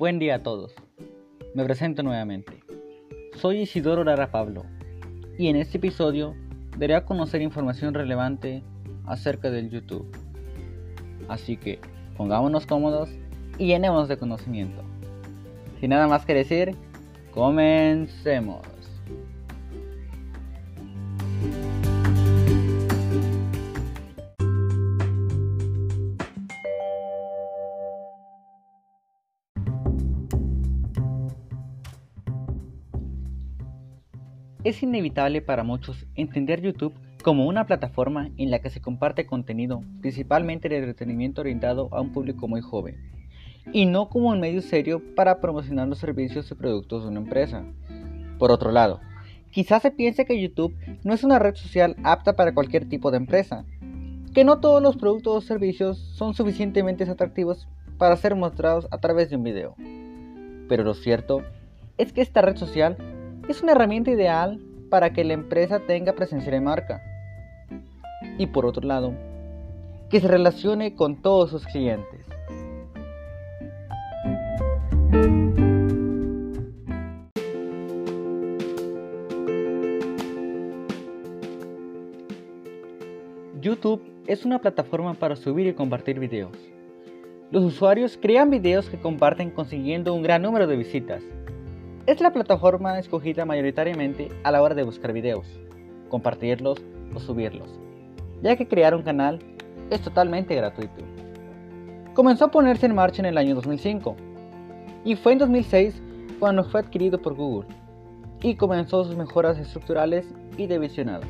Buen día a todos. Me presento nuevamente. Soy Isidoro Lara Pablo y en este episodio daré a conocer información relevante acerca del YouTube. Así que pongámonos cómodos y llenémonos de conocimiento. Sin nada más que decir, comencemos. Es inevitable para muchos entender YouTube como una plataforma en la que se comparte contenido, principalmente de entretenimiento orientado a un público muy joven, y no como un medio serio para promocionar los servicios y productos de una empresa. Por otro lado, quizás se piense que YouTube no es una red social apta para cualquier tipo de empresa, que no todos los productos o servicios son suficientemente atractivos para ser mostrados a través de un video. Pero lo cierto es que esta red social es una herramienta ideal para que la empresa tenga presencia de marca. Y por otro lado, que se relacione con todos sus clientes. YouTube es una plataforma para subir y compartir videos. Los usuarios crean videos que comparten consiguiendo un gran número de visitas es la plataforma escogida mayoritariamente a la hora de buscar videos, compartirlos o subirlos, ya que crear un canal es totalmente gratuito. Comenzó a ponerse en marcha en el año 2005 y fue en 2006 cuando fue adquirido por Google y comenzó sus mejoras estructurales y de visionado.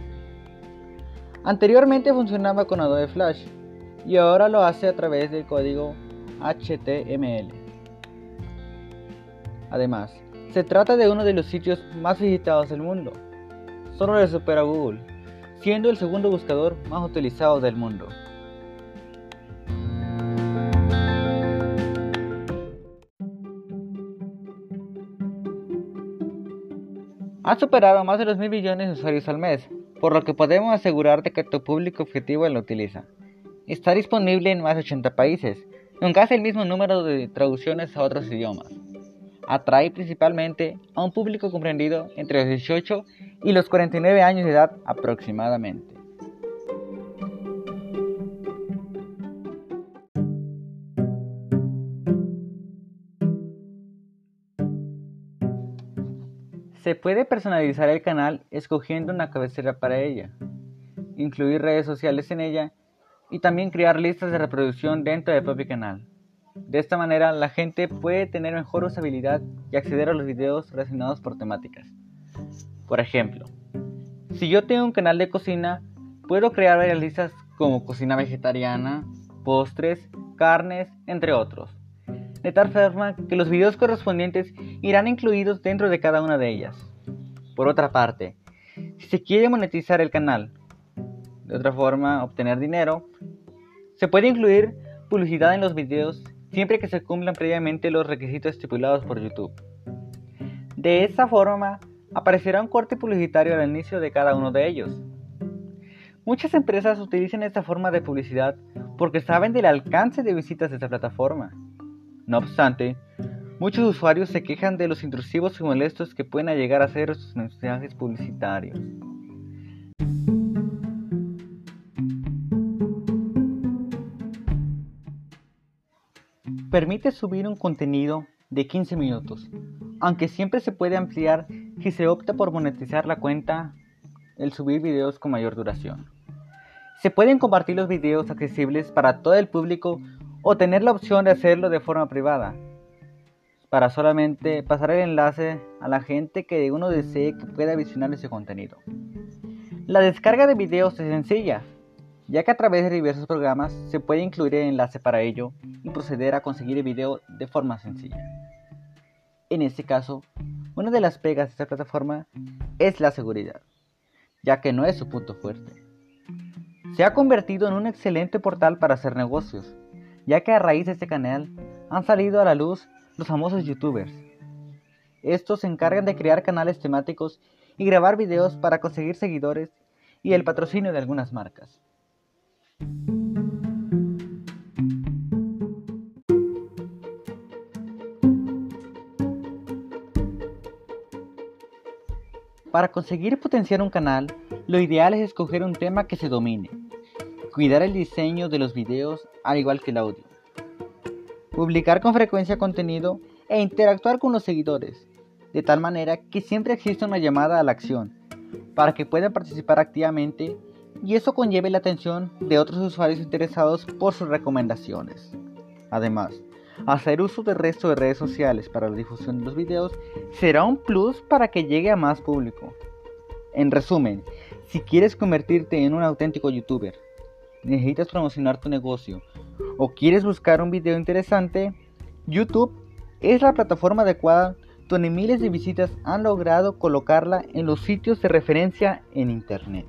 Anteriormente funcionaba con Adobe Flash y ahora lo hace a través del código HTML. Además, se trata de uno de los sitios más visitados del mundo. Solo le supera Google, siendo el segundo buscador más utilizado del mundo. Ha superado más de los mil millones de usuarios al mes, por lo que podemos asegurarte que tu público objetivo lo utiliza. Está disponible en más de 80 países, con casi el mismo número de traducciones a otros idiomas atrae principalmente a un público comprendido entre los 18 y los 49 años de edad aproximadamente. Se puede personalizar el canal escogiendo una cabecera para ella, incluir redes sociales en ella y también crear listas de reproducción dentro del propio canal. De esta manera, la gente puede tener mejor usabilidad y acceder a los videos relacionados por temáticas. Por ejemplo, si yo tengo un canal de cocina, puedo crear varias listas como cocina vegetariana, postres, carnes, entre otros. De tal forma que los videos correspondientes irán incluidos dentro de cada una de ellas. Por otra parte, si se quiere monetizar el canal, de otra forma obtener dinero, se puede incluir publicidad en los videos siempre que se cumplan previamente los requisitos estipulados por YouTube. De esta forma, aparecerá un corte publicitario al inicio de cada uno de ellos. Muchas empresas utilizan esta forma de publicidad porque saben del alcance de visitas de esta plataforma. No obstante, muchos usuarios se quejan de los intrusivos y molestos que pueden llegar a ser sus mensajes publicitarios. Permite subir un contenido de 15 minutos, aunque siempre se puede ampliar si se opta por monetizar la cuenta el subir videos con mayor duración. Se pueden compartir los videos accesibles para todo el público o tener la opción de hacerlo de forma privada, para solamente pasar el enlace a la gente que uno desee que pueda visionar ese contenido. La descarga de videos es sencilla, ya que a través de diversos programas se puede incluir el enlace para ello y proceder a conseguir el video de forma sencilla. En este caso, una de las pegas de esta plataforma es la seguridad, ya que no es su punto fuerte. Se ha convertido en un excelente portal para hacer negocios, ya que a raíz de este canal han salido a la luz los famosos youtubers. Estos se encargan de crear canales temáticos y grabar videos para conseguir seguidores y el patrocinio de algunas marcas. Para conseguir potenciar un canal, lo ideal es escoger un tema que se domine, cuidar el diseño de los videos al igual que el audio, publicar con frecuencia contenido e interactuar con los seguidores, de tal manera que siempre exista una llamada a la acción, para que puedan participar activamente y eso conlleve la atención de otros usuarios interesados por sus recomendaciones. Además, hacer uso del resto de redes sociales para la difusión de los videos será un plus para que llegue a más público. En resumen, si quieres convertirte en un auténtico youtuber, necesitas promocionar tu negocio o quieres buscar un video interesante, YouTube es la plataforma adecuada donde miles de visitas han logrado colocarla en los sitios de referencia en Internet.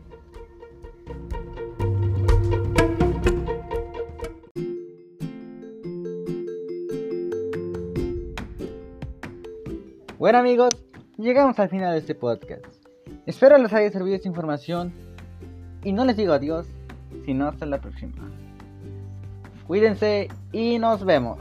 Bueno amigos, llegamos al final de este podcast. Espero les haya servido esta información y no les digo adiós, sino hasta la próxima. Cuídense y nos vemos.